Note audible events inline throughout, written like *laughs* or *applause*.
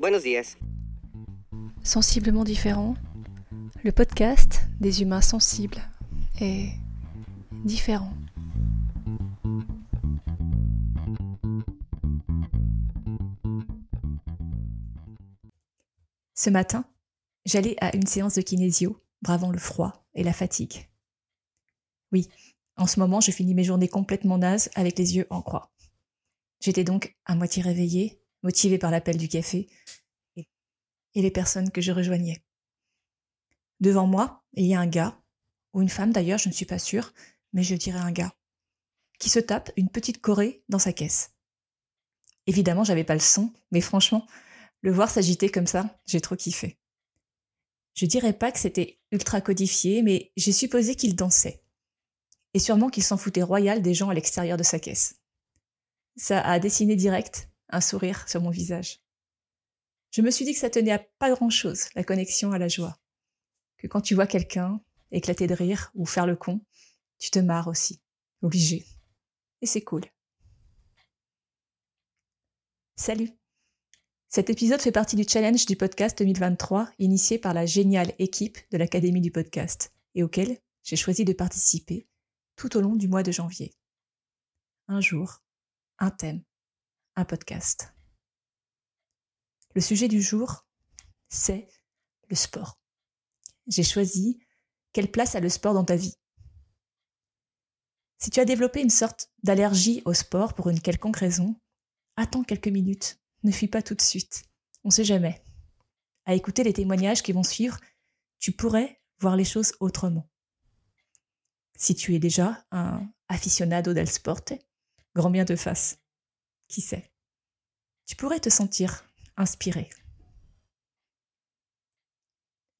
Buenos días. Sensiblement différent, le podcast des humains sensibles est différent. Ce matin, j'allais à une séance de kinésio, bravant le froid et la fatigue. Oui, en ce moment, je finis mes journées complètement nazes avec les yeux en croix. J'étais donc à moitié réveillée, motivée par l'appel du café et les personnes que je rejoignais. Devant moi, il y a un gars, ou une femme d'ailleurs, je ne suis pas sûre, mais je dirais un gars, qui se tape une petite corée dans sa caisse. Évidemment, j'avais pas le son, mais franchement, le voir s'agiter comme ça, j'ai trop kiffé. Je dirais pas que c'était ultra codifié, mais j'ai supposé qu'il dansait et sûrement qu'il s'en foutait royal des gens à l'extérieur de sa caisse. Ça a dessiné direct un sourire sur mon visage. Je me suis dit que ça tenait à pas grand-chose, la connexion à la joie. Que quand tu vois quelqu'un éclater de rire ou faire le con, tu te marres aussi, obligé. Et c'est cool. Salut Cet épisode fait partie du challenge du podcast 2023 initié par la géniale équipe de l'Académie du podcast et auquel j'ai choisi de participer tout au long du mois de janvier. Un jour, un thème, un podcast. Le sujet du jour, c'est le sport. J'ai choisi quelle place a le sport dans ta vie. Si tu as développé une sorte d'allergie au sport pour une quelconque raison, attends quelques minutes, ne fuis pas tout de suite. On ne sait jamais. À écouter les témoignages qui vont suivre, tu pourrais voir les choses autrement. Si tu es déjà un aficionado del sport, grand bien te fasse. Qui sait? Tu pourrais te sentir inspiré.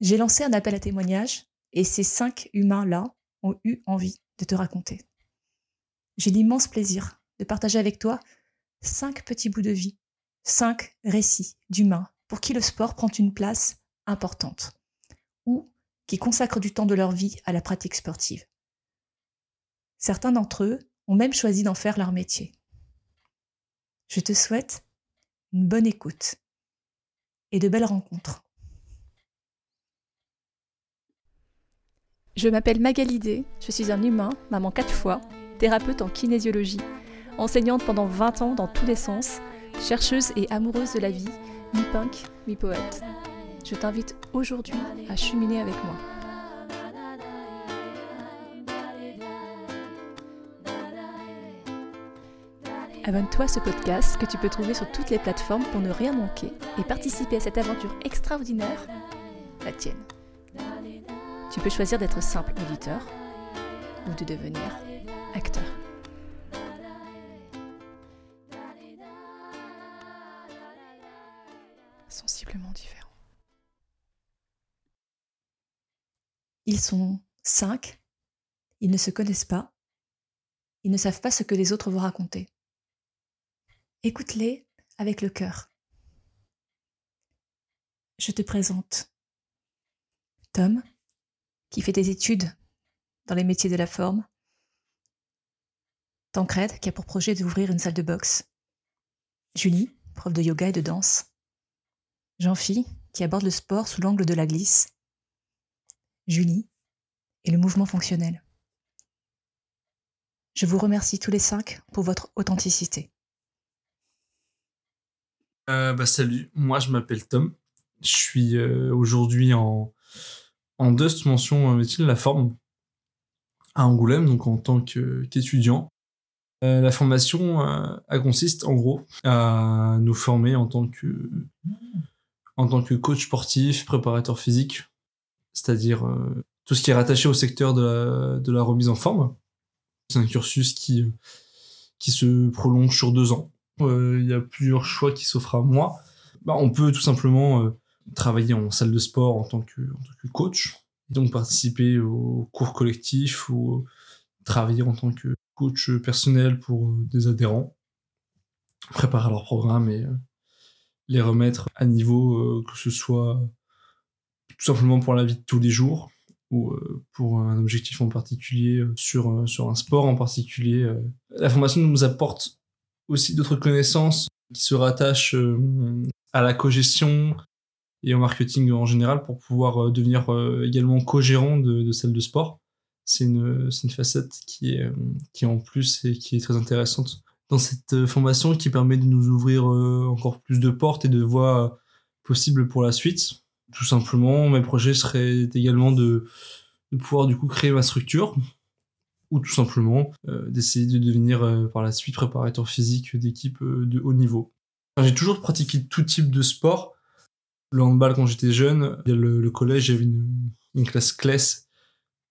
J'ai lancé un appel à témoignage et ces cinq humains-là ont eu envie de te raconter. J'ai l'immense plaisir de partager avec toi cinq petits bouts de vie, cinq récits d'humains pour qui le sport prend une place importante ou qui consacrent du temps de leur vie à la pratique sportive. Certains d'entre eux ont même choisi d'en faire leur métier. Je te souhaite une bonne écoute et de belles rencontres. Je m'appelle Magalidé, je suis un humain, maman quatre fois, thérapeute en kinésiologie, enseignante pendant 20 ans dans tous les sens, chercheuse et amoureuse de la vie, mi-punk, mi-poète. Je t'invite aujourd'hui à cheminer avec moi. Abonne-toi à ce podcast que tu peux trouver sur toutes les plateformes pour ne rien manquer et participer à cette aventure extraordinaire, la tienne. Tu peux choisir d'être simple auditeur ou de devenir acteur. Sensiblement différent. Ils sont cinq, ils ne se connaissent pas, ils ne savent pas ce que les autres vont raconter. Écoute-les avec le cœur. Je te présente Tom, qui fait des études dans les métiers de la forme. Tancred, qui a pour projet d'ouvrir une salle de boxe. Julie, prof de yoga et de danse. Jean-Phi, qui aborde le sport sous l'angle de la glisse. Julie et le mouvement fonctionnel. Je vous remercie tous les cinq pour votre authenticité. Euh, bah, salut, moi je m'appelle Tom. Je suis euh, aujourd'hui en, en DUST mention euh, la forme à Angoulême, donc en tant qu'étudiant. la formation consiste en gros à nous former en tant que, en tant que coach sportif, préparateur physique, c'est-à-dire tout ce qui est rattaché au secteur de la, de la remise en forme. C'est un cursus qui, qui se prolonge sur deux ans il y a plusieurs choix qui s'offrent à moi. Bah, on peut tout simplement euh, travailler en salle de sport en tant que, en tant que coach, et donc participer aux cours collectifs ou travailler en tant que coach personnel pour euh, des adhérents, préparer leur programme et les remettre à niveau, que ce soit tout simplement pour la vie de tous les jours ou pour un objectif en particulier sur, sur un sport en particulier. La formation nous apporte aussi d'autres connaissances qui se rattachent euh, à la cogestion et au marketing en général pour pouvoir devenir également co-gérant de, de de sport. C'est une, une facette qui est, qui est en plus et qui est très intéressante dans cette formation qui permet de nous ouvrir encore plus de portes et de voies possibles pour la suite. Tout simplement, mes projets seraient également de, de pouvoir du coup créer ma structure ou tout simplement euh, d'essayer de devenir euh, par la suite préparateur physique d'équipe euh, de haut niveau. J'ai toujours pratiqué tout type de sport. Le handball quand j'étais jeune, le, le collège, j'avais une, une, classe classe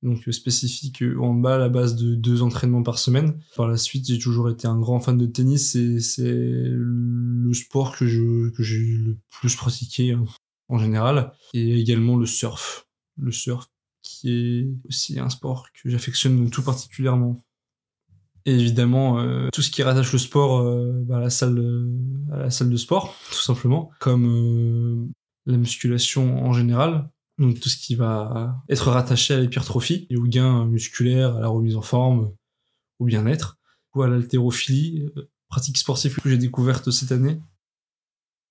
donc spécifique handball à base de deux entraînements par semaine. Par la suite, j'ai toujours été un grand fan de tennis et c'est le sport que je que j'ai le plus pratiqué hein, en général et également le surf. Le surf qui est aussi un sport que j'affectionne tout particulièrement. Et évidemment, euh, tout ce qui rattache le sport euh, bah, à, la salle, à la salle de sport, tout simplement, comme euh, la musculation en général, donc tout ce qui va être rattaché à l'hypertrophie et au gain musculaire, à la remise en forme, au bien-être, ou à l'haltérophilie, pratique sportive que j'ai découverte cette année.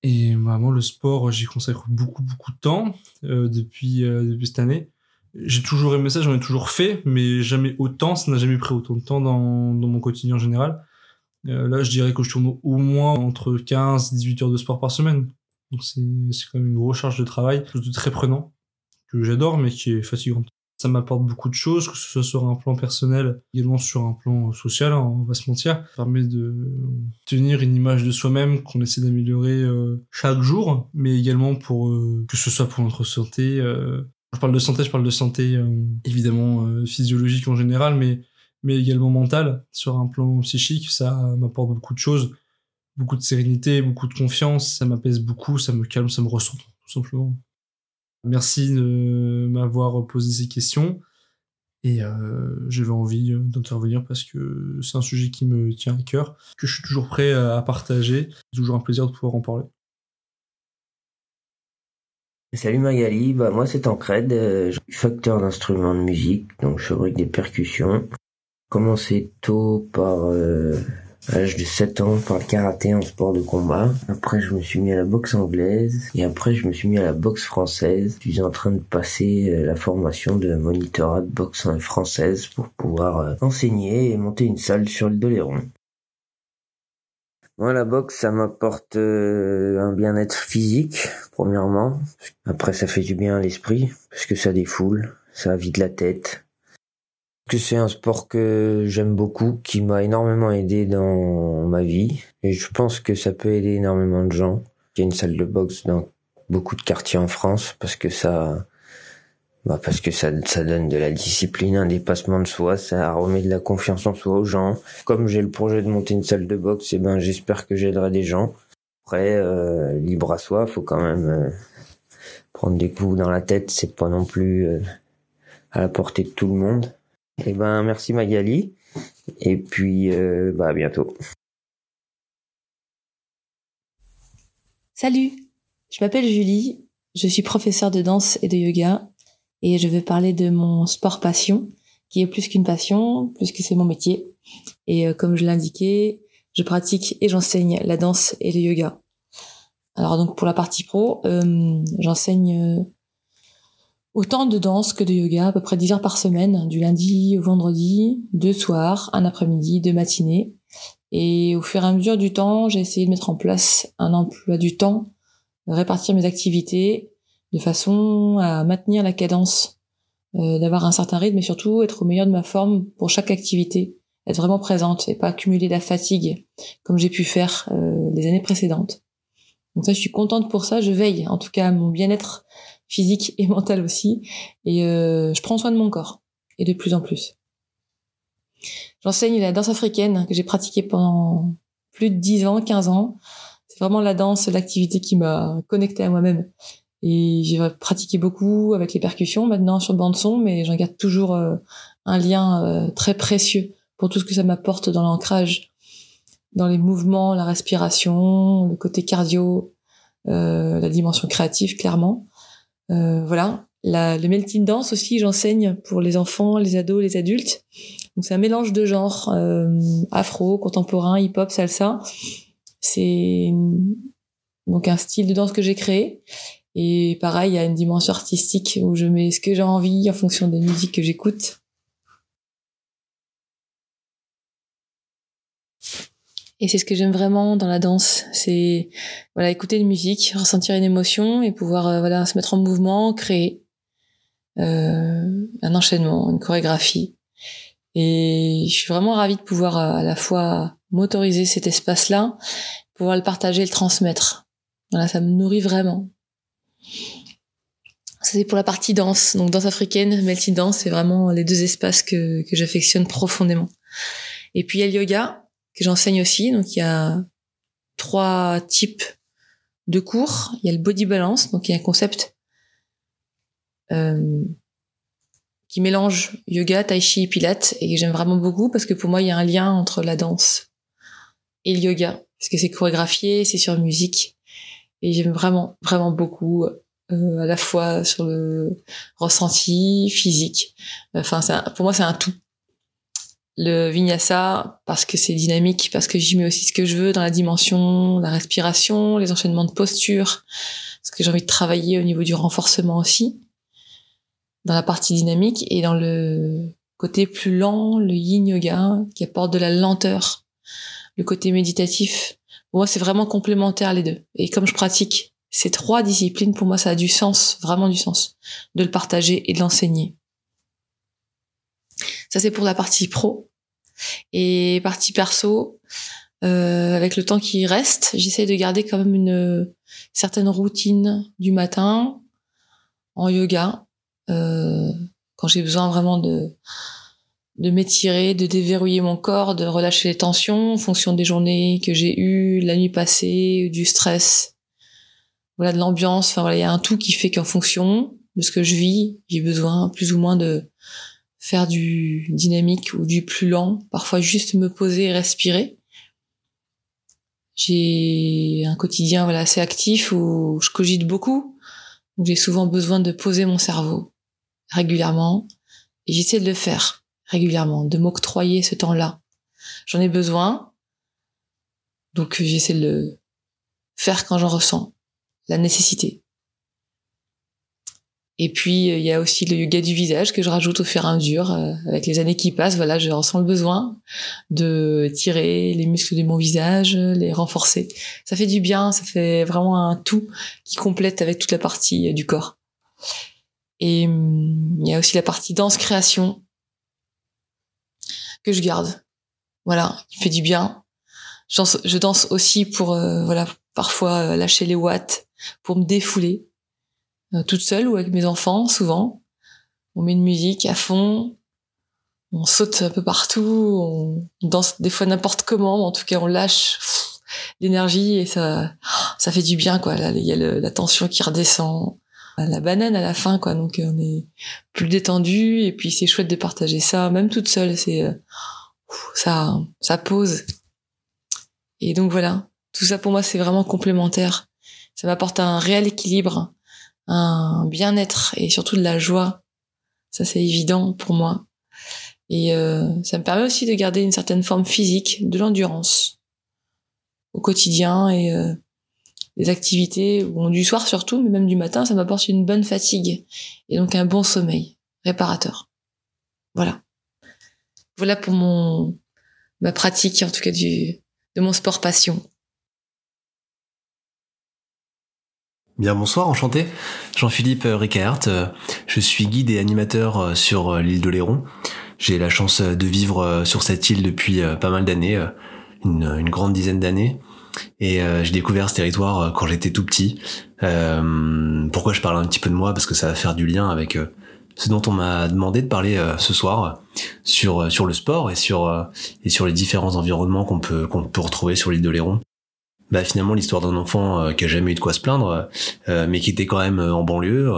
Et vraiment, le sport, j'y consacre beaucoup, beaucoup de temps depuis, depuis cette année j'ai toujours aimé ça, j'en ai toujours fait, mais jamais autant, ça n'a jamais pris autant de temps dans, dans mon quotidien en général. Euh, là, je dirais que je tourne au moins entre 15 et 18 heures de sport par semaine. Donc c'est quand même une grosse charge de travail, chose de très prenant, que j'adore, mais qui est fatigante. Ça m'apporte beaucoup de choses, que ce soit sur un plan personnel, également sur un plan social, hein, on va se mentir. Ça permet de tenir une image de soi-même qu'on essaie d'améliorer euh, chaque jour, mais également pour euh, que ce soit pour notre santé, euh, je parle de santé, je parle de santé euh, évidemment euh, physiologique en général, mais mais également mentale sur un plan psychique. Ça m'apporte beaucoup de choses, beaucoup de sérénité, beaucoup de confiance. Ça m'apaise beaucoup, ça me calme, ça me ressent tout simplement. Merci de m'avoir posé ces questions et euh, j'avais envie d'intervenir parce que c'est un sujet qui me tient à cœur, que je suis toujours prêt à partager. C'est toujours un plaisir de pouvoir en parler. Salut Magali, bah moi c'est Tancred, euh, je suis facteur d'instruments de musique, donc je fabrique des percussions. Commencé tôt par euh, l'âge de 7 ans par le karaté en sport de combat? Après je me suis mis à la boxe anglaise et après je me suis mis à la boxe française. Je suis en train de passer euh, la formation de monitorat de boxe française pour pouvoir euh, enseigner et monter une salle sur le Doléron. Moi, la boxe, ça m'apporte euh, un bien-être physique, premièrement. Après, ça fait du bien à l'esprit, parce que ça défoule, ça vide la tête. Que c'est un sport que j'aime beaucoup, qui m'a énormément aidé dans ma vie, et je pense que ça peut aider énormément de gens. Il y a une salle de boxe dans beaucoup de quartiers en France, parce que ça, bah parce que ça, ça donne de la discipline, un dépassement de soi, ça remet de la confiance en soi aux gens. Comme j'ai le projet de monter une salle de boxe, et eh ben j'espère que j'aiderai des gens. Après, euh, libre à soi, faut quand même euh, prendre des coups dans la tête, c'est pas non plus euh, à la portée de tout le monde. Eh ben merci Magali, et puis bah à bientôt. Salut, je m'appelle Julie, je suis professeure de danse et de yoga et je vais parler de mon sport passion, qui est plus qu'une passion, plus que c'est mon métier. Et comme je l'indiquais, je pratique et j'enseigne la danse et le yoga. Alors donc pour la partie pro, euh, j'enseigne euh, autant de danse que de yoga, à peu près 10 heures par semaine, du lundi au vendredi, deux soirs, un après-midi, deux matinées. Et au fur et à mesure du temps, j'ai essayé de mettre en place un emploi du temps, répartir mes activités de façon à maintenir la cadence, euh, d'avoir un certain rythme et surtout être au meilleur de ma forme pour chaque activité, être vraiment présente et pas accumuler la fatigue comme j'ai pu faire euh, les années précédentes. Donc ça, je suis contente pour ça. Je veille, en tout cas, à mon bien-être physique et *laughs* mental aussi, et euh, je prends soin de mon corps et de plus en plus. J'enseigne la danse africaine que j'ai pratiquée pendant plus de 10 ans, 15 ans. C'est vraiment la danse, l'activité qui m'a connectée à moi-même et j'ai pratiqué beaucoup avec les percussions maintenant sur bande son, mais j'en garde toujours euh, un lien euh, très précieux pour tout ce que ça m'apporte dans l'ancrage, dans les mouvements, la respiration, le côté cardio, euh, la dimension créative clairement. voilà, la, le melting dance aussi, j'enseigne pour les enfants, les ados, les adultes. Donc c'est un mélange de genres afro, contemporain, hip-hop, salsa. C'est donc un style de danse que j'ai créé. Et pareil, il y a une dimension artistique où je mets ce que j'ai envie en fonction des musiques que j'écoute. Et c'est ce que j'aime vraiment dans la danse, c'est voilà écouter une musique, ressentir une émotion et pouvoir euh, voilà se mettre en mouvement, créer euh, un enchaînement, une chorégraphie. Et je suis vraiment ravie de pouvoir euh, à la fois m'autoriser cet espace-là, pouvoir le partager, le transmettre. Voilà, ça me nourrit vraiment. C'est pour la partie danse. Donc danse africaine, melting dance, c'est vraiment les deux espaces que j'affectionne profondément. Et puis il y a le yoga, que j'enseigne aussi. Donc il y a trois types de cours. Il y a le body balance, donc il y a un concept euh, qui mélange yoga, tai chi pilates et j'aime vraiment beaucoup parce que pour moi il y a un lien entre la danse et le yoga parce que c'est chorégraphié, c'est sur musique et j'aime vraiment vraiment beaucoup euh, à la fois sur le ressenti physique. Enfin, pour moi c'est un tout le vinyasa parce que c'est dynamique, parce que j'y mets aussi ce que je veux dans la dimension, la respiration, les enchaînements de posture, parce que j'ai envie de travailler au niveau du renforcement aussi, dans la partie dynamique et dans le côté plus lent, le yin yoga qui apporte de la lenteur, le côté méditatif. Pour moi, c'est vraiment complémentaire les deux. Et comme je pratique ces trois disciplines, pour moi, ça a du sens, vraiment du sens, de le partager et de l'enseigner. Ça, c'est pour la partie pro. Et partie perso, euh, avec le temps qui reste, j'essaie de garder quand même une certaine routine du matin en yoga, euh, quand j'ai besoin vraiment de de m'étirer, de déverrouiller mon corps, de relâcher les tensions en fonction des journées que j'ai eues, la nuit passée, du stress, voilà de l'ambiance. Enfin voilà, il y a un tout qui fait qu'en fonction de ce que je vis, j'ai besoin plus ou moins de faire du dynamique ou du plus lent, parfois juste me poser et respirer. J'ai un quotidien voilà assez actif où je cogite beaucoup, où j'ai souvent besoin de poser mon cerveau régulièrement et j'essaie de le faire régulièrement, de m'octroyer ce temps-là. J'en ai besoin, donc j'essaie de le faire quand j'en ressens la nécessité. Et puis il y a aussi le yoga du visage que je rajoute au fur et à mesure euh, avec les années qui passent. Voilà, je ressens le besoin de tirer les muscles de mon visage, les renforcer. Ça fait du bien, ça fait vraiment un tout qui complète avec toute la partie euh, du corps. Et hum, il y a aussi la partie danse création que je garde. Voilà, qui fait du bien. Je danse, je danse aussi pour euh, voilà parfois lâcher les watts, pour me défouler euh, toute seule ou avec mes enfants, souvent. On met une musique à fond, on saute un peu partout, on danse des fois n'importe comment, mais en tout cas on lâche l'énergie et ça, ça fait du bien quoi. Il y a la tension qui redescend, la banane à la fin quoi. Donc on est plus détendu et puis c'est chouette de partager ça, même toute seule. C'est euh, ça, ça pose. Et donc voilà, tout ça pour moi c'est vraiment complémentaire. Ça m'apporte un réel équilibre un bien-être et surtout de la joie. Ça, c'est évident pour moi. Et euh, ça me permet aussi de garder une certaine forme physique, de l'endurance au quotidien et euh, les activités, bon, du soir surtout, mais même du matin, ça m'apporte une bonne fatigue et donc un bon sommeil réparateur. Voilà. Voilà pour mon ma pratique, en tout cas du de mon sport passion. Bien bonsoir, enchanté. Jean-Philippe Ricard, euh, je suis guide et animateur euh, sur euh, l'île de Léron. J'ai la chance de vivre sur cette île depuis pas mal d'années, une, grande dizaine d'années. Et j'ai découvert ce territoire quand j'étais tout petit. pourquoi je parle un petit peu de moi? Parce que ça va faire du lien avec ce dont on m'a demandé de parler ce soir sur le sport et sur et les différents environnements qu'on peut qu'on peut retrouver sur l'île de Léron bah finalement l'histoire d'un enfant euh, qui a jamais eu de quoi se plaindre, euh, mais qui était quand même euh, en banlieue,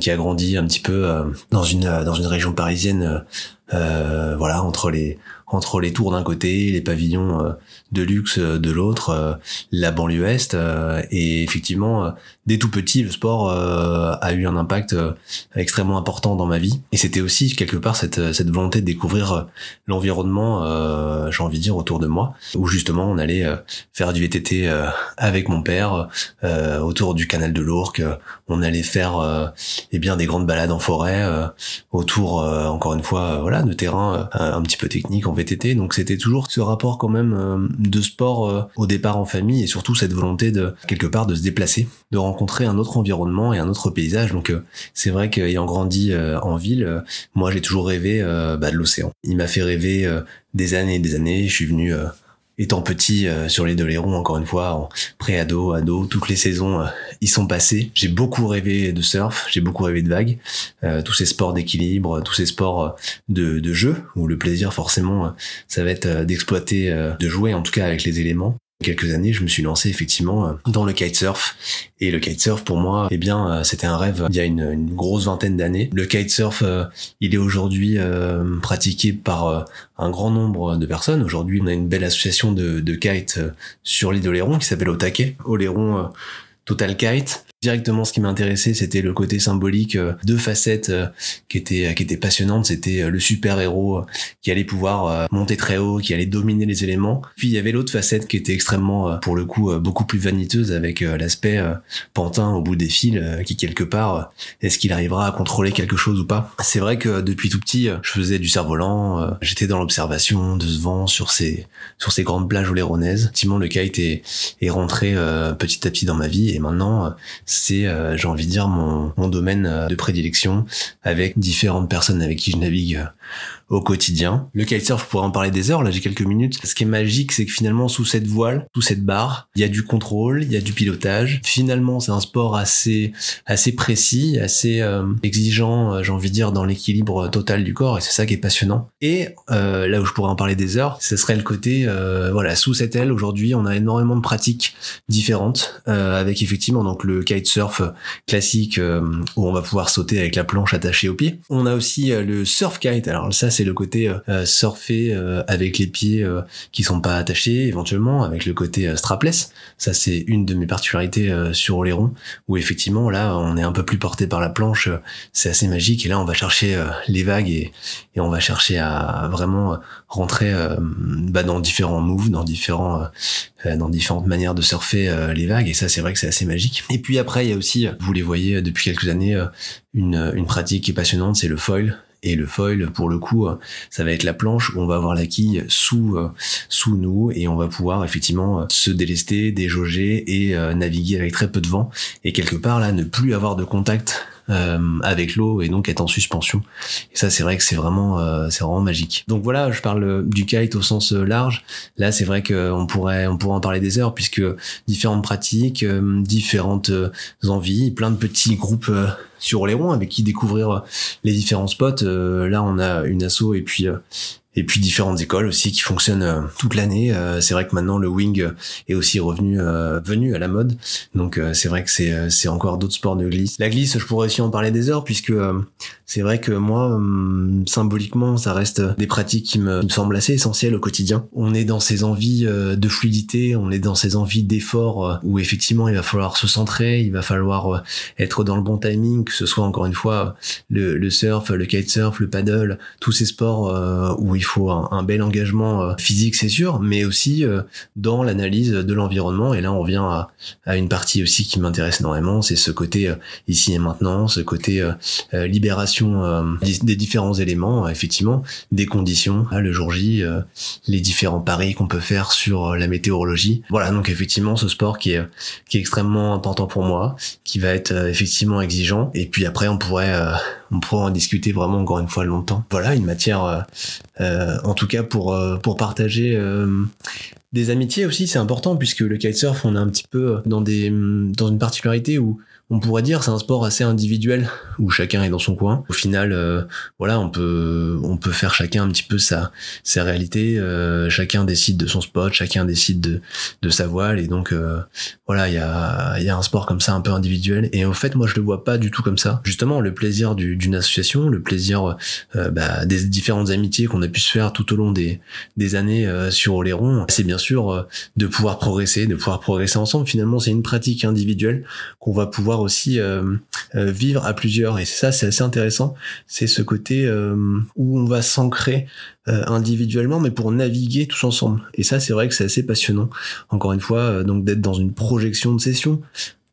qui a grandi un petit peu dans une dans une région parisienne, voilà entre les entre les tours d'un côté, les pavillons de luxe de l'autre, la banlieue est. et effectivement, dès tout petit, le sport a eu un impact extrêmement important dans ma vie. Et c'était aussi quelque part cette, cette volonté de découvrir l'environnement, j'ai envie de dire, autour de moi, où justement on allait faire du VTT avec mon père autour du canal de l'Ourcq. On allait faire eh bien des grandes balades en forêt autour, encore une fois, voilà, de terrain un petit peu technique en VTT. Donc c'était toujours ce rapport quand même de sport au départ en famille et surtout cette volonté de quelque part de se déplacer, de rencontrer un autre environnement et un autre paysage. Donc c'est vrai qu'ayant grandi en ville, moi j'ai toujours rêvé bah, de l'océan. Il m'a fait rêver des années et des années. Je suis venu étant petit euh, sur les Doléron, encore une fois, en pré-ado, ado, toutes les saisons, euh, ils sont passés. J'ai beaucoup rêvé de surf, j'ai beaucoup rêvé de vagues, euh, tous ces sports d'équilibre, tous ces sports de, de jeu, où le plaisir forcément, ça va être d'exploiter, de jouer en tout cas avec les éléments quelques années, je me suis lancé effectivement euh, dans le kitesurf. Et le kitesurf, pour moi, eh bien, euh, c'était un rêve il y a une, grosse vingtaine d'années. Le kitesurf, euh, il est aujourd'hui pratiqué par un grand nombre de personnes. Aujourd'hui, on a une belle association de, de kites sur l'île d'Oléron qui s'appelle Otake. Oléron Total Kite. Directement, ce qui m'intéressait, c'était le côté symbolique, euh, deux facettes euh, qui étaient qui étaient passionnantes. C'était euh, le super héros qui allait pouvoir monter très haut, qui allait dominer les éléments. Puis il y avait l'autre facette qui était extrêmement, pour le coup, beaucoup plus vaniteuse avec l'aspect pantin au bout des fils, qui quelque part, est-ce qu'il arrivera à contrôler quelque chose ou pas? C'est vrai que depuis tout petit, je faisais du cerf-volant. J'étais dans l'observation de ce vent sur ces sur ces grandes plages oléronaises. Effectivement, le kite est est rentré petit à petit dans ma vie et maintenant c'est, euh, j'ai envie de dire, mon, mon domaine euh, de prédilection avec différentes personnes avec qui je navigue euh, au quotidien. Le kitesurf, je pourrais en parler des heures, là j'ai quelques minutes. Ce qui est magique, c'est que finalement sous cette voile, sous cette barre, il y a du contrôle, il y a du pilotage. Finalement, c'est un sport assez assez précis, assez euh, exigeant, euh, j'ai envie de dire, dans l'équilibre total du corps, et c'est ça qui est passionnant. Et euh, là où je pourrais en parler des heures, ce serait le côté, voilà, sous cette aile, aujourd'hui, on a énormément de pratiques différentes, avec effectivement donc le kitesurf classique, où on va pouvoir sauter avec la planche attachée au pied. On a aussi le surf kite, alors ça c'est c'est le côté euh, euh, surfer euh, avec les pieds qui sont pas attachés, éventuellement avec le côté strapless. Ça c'est une de mes particularités sur Oléron, où effectivement là on est un peu plus porté par la planche, c'est assez magique. Et là on va chercher les vagues et, on va chercher à vraiment rentrer bah, dans différents moves, dans différents dans différentes manières de surfer les vagues et ça c'est vrai que c'est assez magique. Et puis après il y a aussi, vous les voyez depuis quelques années, une, une pratique qui est passionnante, c'est le foil. Et le foil, pour le coup, euh, ça va être la planche où on va avoir la quille sous euh, sous nous et on va pouvoir effectivement euh, se délester, déjauger et naviguer avec très peu de vent et quelque part là ne plus avoir de contact euh, avec l'eau et donc être en suspension. Et ça, c'est vrai que c'est vraiment, euh, c'est vraiment magique. Donc voilà, je parle du kite au sens euh, large. Là, c'est vrai qu'on pourrait, on pourrait en parler des heures puisque différentes pratiques, différentes envies, plein de petits groupes sur ronds avec qui découvrir les différents spots. là, on a une asso et puis et puis différentes écoles aussi qui fonctionnent euh, toute l'année. Euh, c'est vrai que maintenant le wing est aussi revenu euh, venu à la mode, donc c'est vrai que c'est c'est encore d'autres sports de glisse. La glisse, je pourrais aussi en parler des heures puisque c'est vrai que moi hum, symboliquement ça reste des pratiques qui me, me, semblent assez essentielles au quotidien. On est dans ces envies de fluidité, on est dans ces envies d'effort où effectivement il va falloir se centrer, il va falloir être dans le bon timing, que ce soit encore une fois le, le surf, le kitesurf, le paddle, tous ces sports où il faut un, bel engagement euh, physique, c'est sûr, mais aussi euh, dans l'analyse de l'environnement. Et là, on revient à, à une partie aussi qui m'intéresse énormément, c'est ce côté euh, ici et maintenant, ce côté libération des différents éléments, effectivement, des conditions, le jour J, les différents paris qu'on peut faire sur la météorologie. Voilà, donc effectivement, ce sport qui est, qui est extrêmement important pour moi, qui va être effectivement exigeant. Puis après, on pourrait on pourra en discuter vraiment encore une fois longtemps. Voilà, une matière, euh, euh, en tout cas pour euh, pour partager des amitiés aussi, c'est important puisque le kitesurf, on est un petit peu dans des dans une particularité où on pourrait dire c'est un sport assez individuel où chacun est dans son coin. Au final, euh, voilà, on peut on peut faire chacun un petit peu sa sa réalité. Euh, chacun décide de son spot, chacun décide de de sa voile et donc euh, voilà, il y a il y a un sport comme ça un peu individuel. Et en fait, moi je le vois pas du tout comme ça. Justement, le plaisir d'une association, le plaisir bah, des différentes amitiés qu'on a pu se faire tout au long des des années sur Oléron, c'est bien sûr de pouvoir progresser, de pouvoir progresser ensemble. Finalement, c'est une pratique individuelle qu'on va pouvoir aussi euh, euh, vivre à plusieurs. Et ça, c'est assez intéressant. C'est ce côté euh, où on va s'ancrer individuellement, mais pour naviguer tous ensemble. Et ça, c'est vrai que c'est assez passionnant. Encore une fois, donc d'être dans une projection de session,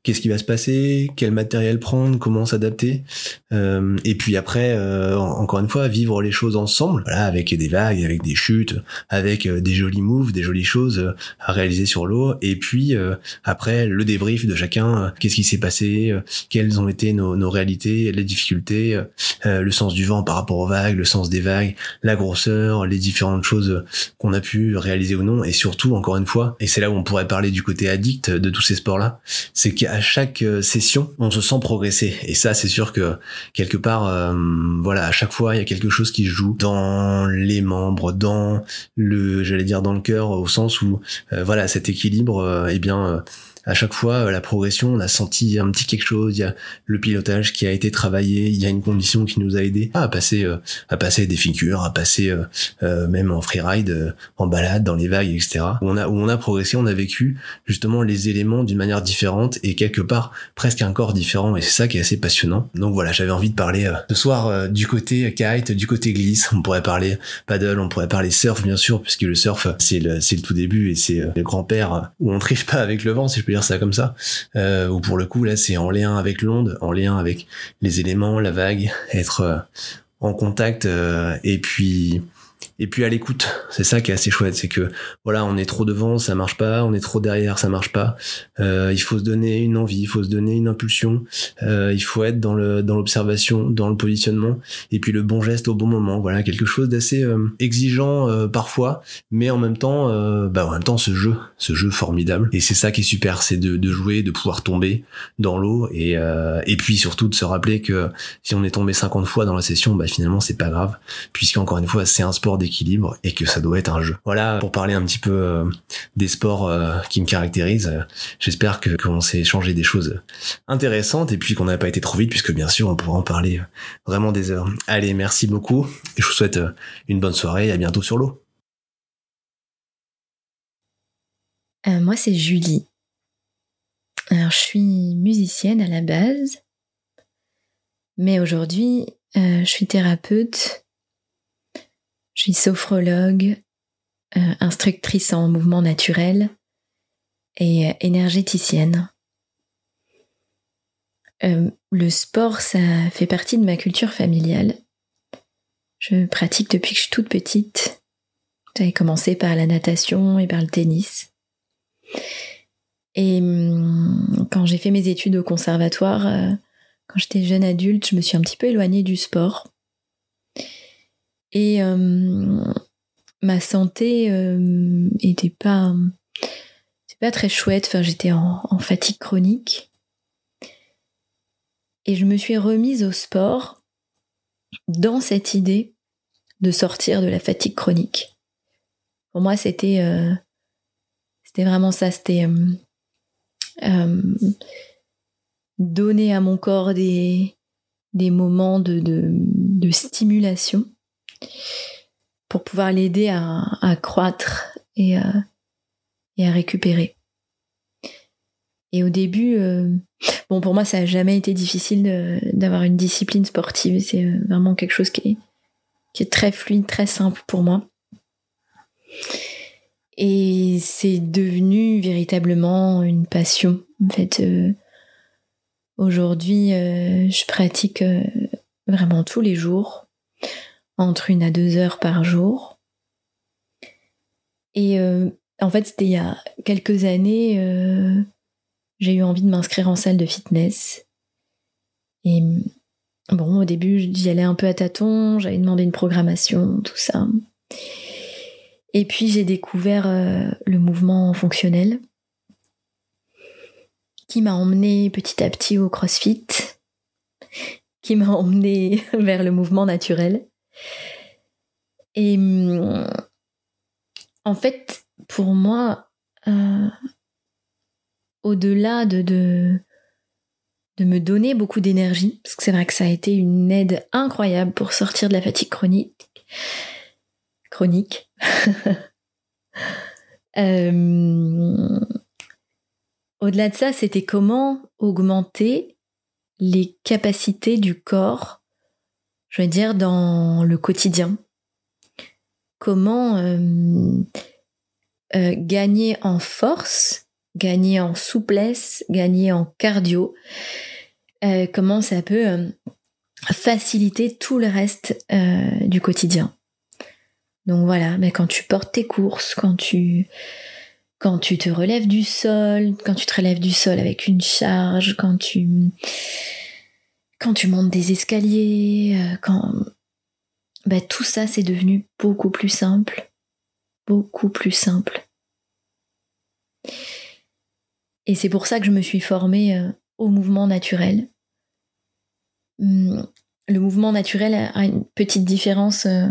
qu'est-ce qui va se passer, quel matériel prendre, comment s'adapter, euh, et puis après, euh, encore une fois, vivre les choses ensemble, voilà, avec des vagues, avec des chutes, avec euh, des jolis moves, des jolies choses à réaliser sur l'eau, et puis après le débrief de chacun, qu'est-ce qui s'est passé, quelles ont été nos, nos réalités, les difficultés, le sens du vent par rapport aux vagues, le sens des vagues, la grosseur, les différentes choses qu'on a pu réaliser ou non, et surtout, encore une fois, et c'est là où on pourrait parler du côté addict de tous ces sports-là, c'est qu'à chaque euh, session, on se sent progresser. Et ça, c'est sûr que quelque part, euh, voilà, à chaque fois, il y a quelque chose qui joue dans les membres, dans le, j'allais dire dans le cœur, au sens où, euh, voilà, cet équilibre, eh bien, à chaque fois euh, la progression, on a senti un petit quelque chose. Il y a le pilotage qui a été travaillé. Il y a une condition qui nous a aidé à passer euh, à passer des figures, à passer euh, même en freeride, en balade dans les vagues, etc. Où on a où on a progressé, on a vécu justement les éléments d'une manière différente et quelque part presque un corps différent. Et c'est ça qui est assez passionnant. Donc voilà, j'avais envie de parler ce soir du côté kite, du côté glisse. On pourrait parler paddle, on pourrait parler surf bien sûr, puisque le surf c'est le le tout début et c'est le grand père où on triche pas avec le vent, si je peux ça comme ça, euh, ou pour le coup là c'est en lien avec l'onde, en lien avec les éléments, la vague, *laughs* être euh, en contact euh, et puis et puis à l'écoute. C'est ça qui est assez chouette, c'est que voilà, on est trop devant, ça marche pas, on est trop derrière, ça marche pas. Euh, il faut se donner une envie, il faut se donner une impulsion, euh, il faut être dans le dans l'observation, dans le positionnement, et puis le bon geste au bon moment. Voilà, quelque chose d'assez euh, exigeant euh, parfois, mais en même temps, euh, bah en même temps ce jeu, ce jeu formidable. Et c'est ça qui est super, c'est de, de jouer, de pouvoir tomber dans l'eau, et et puis surtout de se rappeler que si on est tombé 50 fois dans la session, bah finalement c'est pas grave, puisqu'encore une fois c'est un sport et que ça doit être un jeu. Voilà pour parler un petit peu euh, des sports euh, qui me caractérisent. J'espère que qu'on s'est échangé des choses intéressantes et puis qu'on n'a pas été trop vite puisque bien sûr on pourra en parler vraiment des heures. Allez, merci beaucoup et je vous souhaite euh, une bonne soirée et à bientôt sur l'eau. moi c'est Julie. Alors je suis musicienne à la base, mais aujourd'hui je suis thérapeute je suis sophrologue, euh, instructrice en mouvement naturel et euh, énergéticienne. Euh, le sport, ça fait partie de ma culture familiale. Je pratique depuis que je suis toute petite. J'avais commencé par la natation et par le tennis. Et hum, quand j'ai fait mes études au conservatoire, quand j'étais jeune adulte, je me suis un petit peu éloignée du sport. Et euh, ma santé euh, était pas, pas très chouette. Enfin, j'étais en, fatigue chronique. Et je me suis remise au sport dans cette idée de sortir de la fatigue chronique. Pour moi, c'était euh, c'était vraiment ça. C'était donner à mon corps des, des moments de, de stimulation pour pouvoir l'aider à, croître et, à récupérer. Et au début, euh, bon, pour moi, ça n'a jamais été difficile d'avoir une discipline sportive. C'est euh, vraiment quelque chose qui est, très fluide, très simple pour moi. Et c'est devenu véritablement une passion. En fait, euh, aujourd'hui, je pratique vraiment tous les jours entre une à deux heures par jour. Et euh, en fait, c'était il y a quelques années, euh, j'ai eu envie de m'inscrire en salle de fitness. Et bon, au début, j'y allais un peu à tâtons, j'avais demandé une programmation, tout ça. Et puis j'ai découvert euh, le mouvement fonctionnel, qui m'a emmené petit à petit au CrossFit, qui m'a emmené *laughs* vers le mouvement naturel. Et hum, en fait, pour moi, euh, au-delà de, de, de, me donner beaucoup d'énergie, parce que c'est vrai que ça a été une aide incroyable pour sortir de la fatigue chronique. Chronique. *laughs* Euh, au-delà de ça, c'était comment augmenter les capacités du corps, je veux dire, dans le quotidien. Comment euh, euh, gagner en force, gagner en souplesse, gagner en cardio. Euh, comment ça peut faciliter tout le reste du quotidien. Donc voilà, mais quand tu portes tes courses, quand tu quand tu te relèves du sol, quand tu te relèves du sol avec une charge, quand tu quand tu montes des escaliers, euh, quand ben, tout ça c'est devenu beaucoup plus simple, beaucoup plus simple. Et c'est pour ça que je me suis formée euh, au mouvement naturel. Hum, le mouvement naturel a une petite différence euh,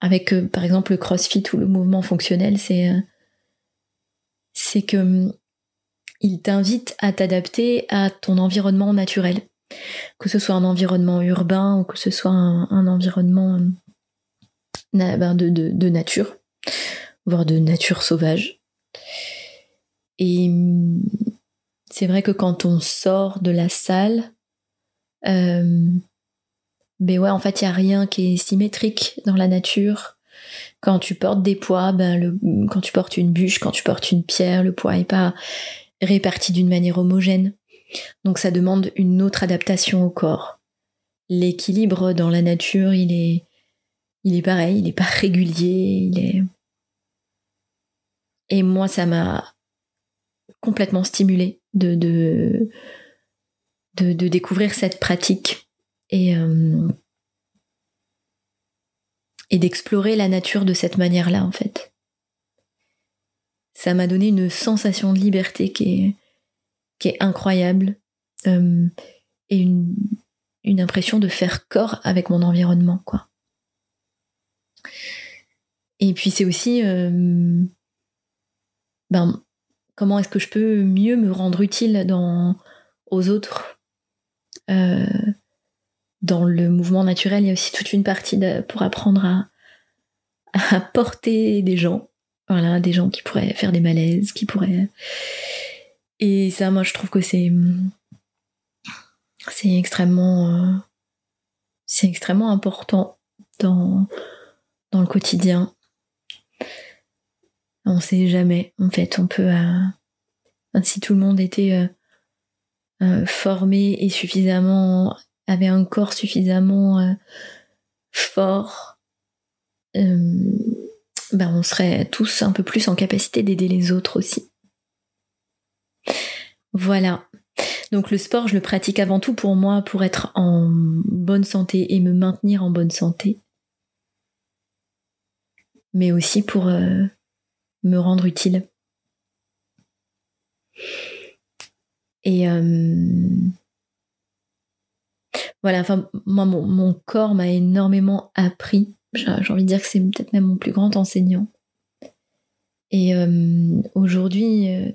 avec par exemple le crossfit ou le mouvement fonctionnel, c'est c'est que hum, il t'invite à t'adapter à ton environnement naturel, que ce soit un environnement urbain ou que ce soit un, environnement ben, de, nature, voire de nature sauvage. Et c'est vrai que quand on sort de la salle, ben ouais, en fait, il n'y a rien qui est symétrique dans la nature. Quand tu portes des poids, ben quand tu portes une bûche, quand tu portes une pierre, le poids n'est pas réparti d'une manière homogène. Donc ça demande une autre adaptation au corps. L'équilibre dans la nature, il est, il est pareil, il n'est pas *laughs* régulier, il est. Et moi, ça m'a complètement stimulé de, de, de, découvrir cette pratique. Et, euh, et d'explorer la nature de cette manière-là, en fait. Ça m'a donné une sensation de liberté qui est, qui est incroyable euh, et une, impression de faire corps avec mon environnement, quoi. Et puis c'est aussi, euh, ben, comment est-ce que je peux mieux me rendre utile dans, aux autres euh, dans le mouvement naturel, il y a aussi toute une partie pour apprendre à, à porter des gens. Voilà, des gens qui pourraient faire des malaises, qui pourraient. Et ça, moi, je trouve que c'est. C'est extrêmement. Euh, c'est extrêmement important dans, dans le quotidien. On sait jamais, en fait, on peut. Euh, si tout le monde était euh, formé et suffisamment avait un corps suffisamment fort, ben on serait tous un peu plus en capacité d'aider les autres aussi. Voilà. Donc le sport, je le pratique avant tout pour moi, pour être en bonne santé et me maintenir en bonne santé. Mais aussi pour euh, me rendre utile. Et voilà, enfin, moi, mon, corps m'a énormément appris. J'ai envie de dire que c'est peut-être même mon plus grand enseignant. Et euh, aujourd'hui, euh,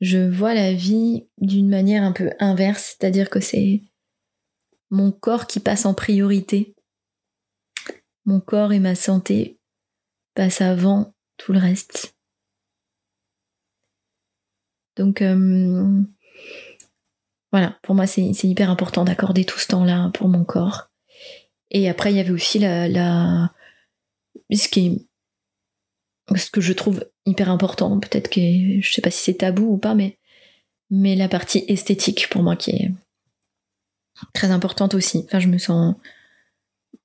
je vois la vie d'une manière un peu inverse, c'est-à-dire que c'est mon corps qui passe en priorité. Mon corps et ma santé passent avant tout le reste. Donc, euh, voilà, pour moi, c'est hyper important d'accorder tout ce temps-là pour mon corps. Et après, il y avait aussi la, la... Ce, qui ce que je trouve hyper important, peut-être que je sais pas si c'est tabou ou pas, mais, mais la partie esthétique pour moi qui est très importante aussi. Enfin, je me sens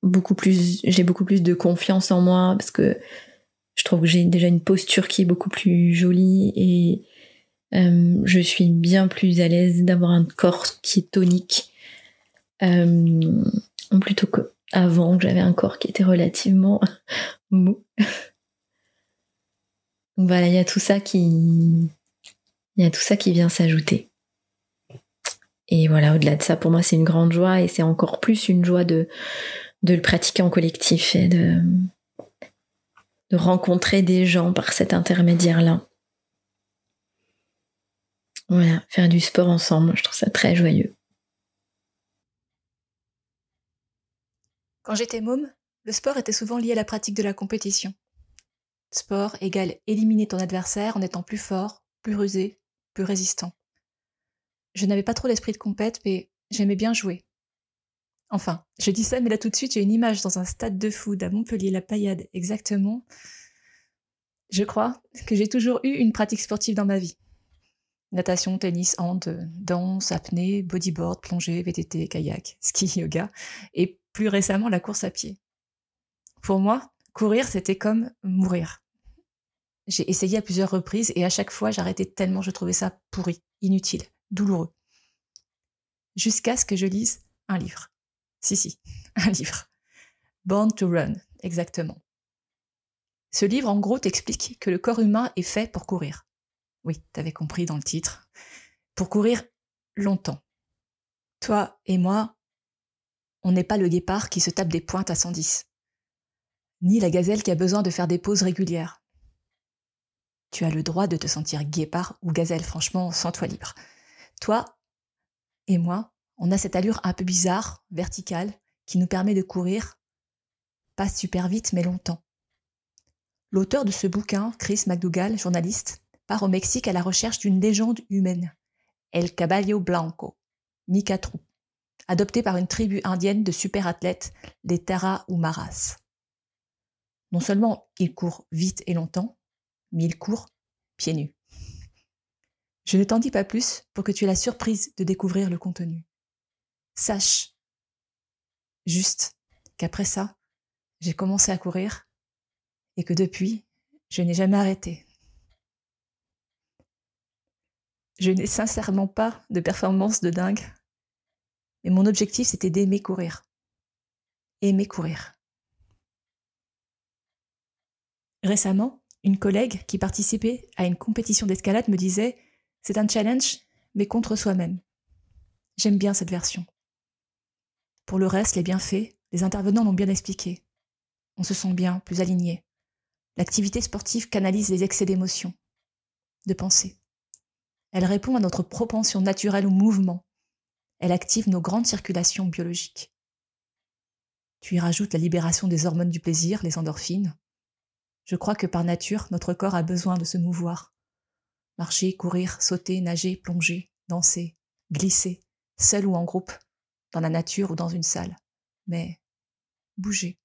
beaucoup plus, j'ai beaucoup plus de confiance en moi parce que je trouve que j'ai déjà une posture qui est beaucoup plus jolie et euh, je suis bien plus à l'aise d'avoir un corps qui est tonique euh, plutôt qu'avant, j'avais un corps qui était relativement *laughs* mou. Donc voilà, il y a tout ça qui, il y a tout ça qui vient s'ajouter. Et voilà, au-delà de ça, pour moi, c'est une grande joie et c'est encore plus une joie de, de le pratiquer en collectif et de, de rencontrer des gens par cet intermédiaire-là. Voilà, faire du sport ensemble, je trouve ça très joyeux. Quand j'étais môme, le sport était souvent lié à la pratique de la compétition. Sport égale éliminer ton adversaire en étant plus fort, plus rusé, plus résistant. Je n'avais pas trop l'esprit de compète, mais j'aimais bien jouer. Enfin, je dis ça, mais là tout de suite, j'ai une image dans un stade de foot à Montpellier, la paillade, exactement. Je crois que j'ai toujours eu une pratique sportive dans ma vie. Natation, tennis, hand, danse, apnée, bodyboard, plongée, VTT, kayak, ski, yoga, et plus récemment la course à pied. Pour moi, courir, c'était comme mourir. J'ai essayé à plusieurs reprises et à chaque fois, j'arrêtais tellement je trouvais ça pourri, inutile, douloureux. Jusqu'à ce que je lise un livre. Si, si, *laughs* un livre. Born to Run, exactement. Ce livre, en gros, t'explique que le corps humain est fait pour courir. Oui, t'avais compris dans le titre. Pour courir longtemps. Toi et moi, on n'est pas le guépard qui se tape des pointes à 110. Ni la gazelle qui a besoin de faire des pauses régulières. Tu as le droit de te sentir guépard ou gazelle, franchement, sens-toi libre. Toi et moi, on a cette allure un peu bizarre, verticale, qui nous permet de courir, pas super vite, mais longtemps. L'auteur de ce bouquin, Chris McDougall, journaliste, part au Mexique à la recherche d'une légende humaine, El Caballo Blanco, Mikatru, adopté par une tribu indienne de super athlètes, les Tarahumaras. Non seulement il court vite et longtemps, mais il pieds nus. Je ne t'en dis pas plus pour que tu aies la surprise de découvrir le contenu. Sache juste qu'après ça, j'ai commencé à courir et que depuis, je n'ai jamais arrêté. Je n'ai sincèrement pas de performance de dingue, mais mon objectif c'était d'aimer courir. Aimer courir. Récemment, une collègue qui participait à une compétition d'escalade me disait C'est un challenge, mais contre soi-même. J'aime bien cette version. Pour le reste, les bienfaits, les intervenants l'ont bien expliqué. On se sent bien, plus aligné. L'activité sportive canalise les excès d'émotion, de pensée. Elle répond à notre propension naturelle au mouvement. Elle active nos grandes circulations biologiques. Tu y rajoutes la libération des hormones du plaisir, les endorphines, je crois que par nature, notre corps a besoin de se mouvoir. Marcher, courir, sauter, nager, plonger, danser, glisser, seul ou en groupe, dans la nature ou dans une salle. Mais bouger.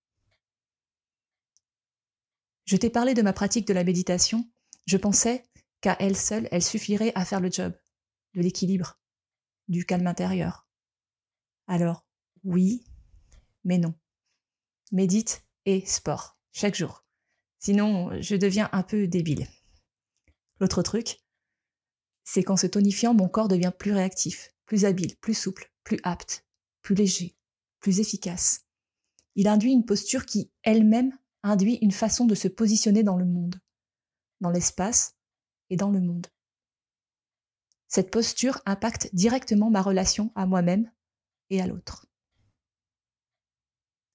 Je t'ai parlé de ma pratique de la méditation. Je pensais qu'à elle seule, elle suffirait à faire le job, de l'équilibre, du calme intérieur. Alors, oui, mais non. Médite et sport, chaque jour. Sinon, je deviens un peu débile. L'autre truc, c'est qu'en se tonifiant, mon corps devient plus réactif, plus habile, plus souple, plus apte, plus léger, plus efficace. Il induit une posture qui, elle-même, induit une façon de se positionner dans le monde, dans l'espace et dans le monde. Cette posture impacte directement ma relation à moi-même et à l'autre.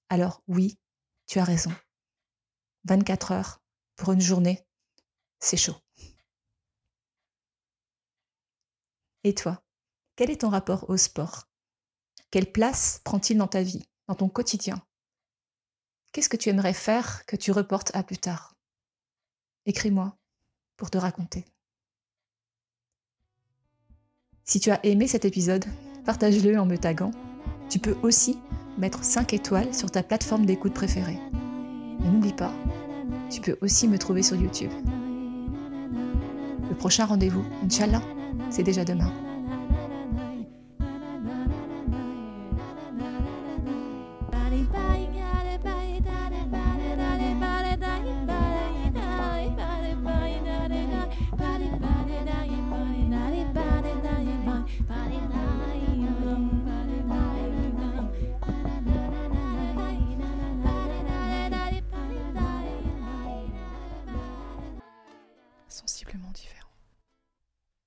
Alors oui, tu as raison. 24 heures pour une journée, c'est chaud. Et toi, quel est ton rapport au sport? Quelle place prend-il dans ta vie, dans ton quotidien? Qu'est-ce que tu aimerais faire que tu reportes à plus tard? Écris-moi pour te raconter. Si tu as aimé cet épisode, partage-le en me taguant. Tu peux aussi mettre 5 étoiles sur ta plateforme d'écoute préférée. Et n'oublie pas, tu peux aussi me trouver sur YouTube. Le prochain rendez-vous, Inch'Allah, c'est déjà demain.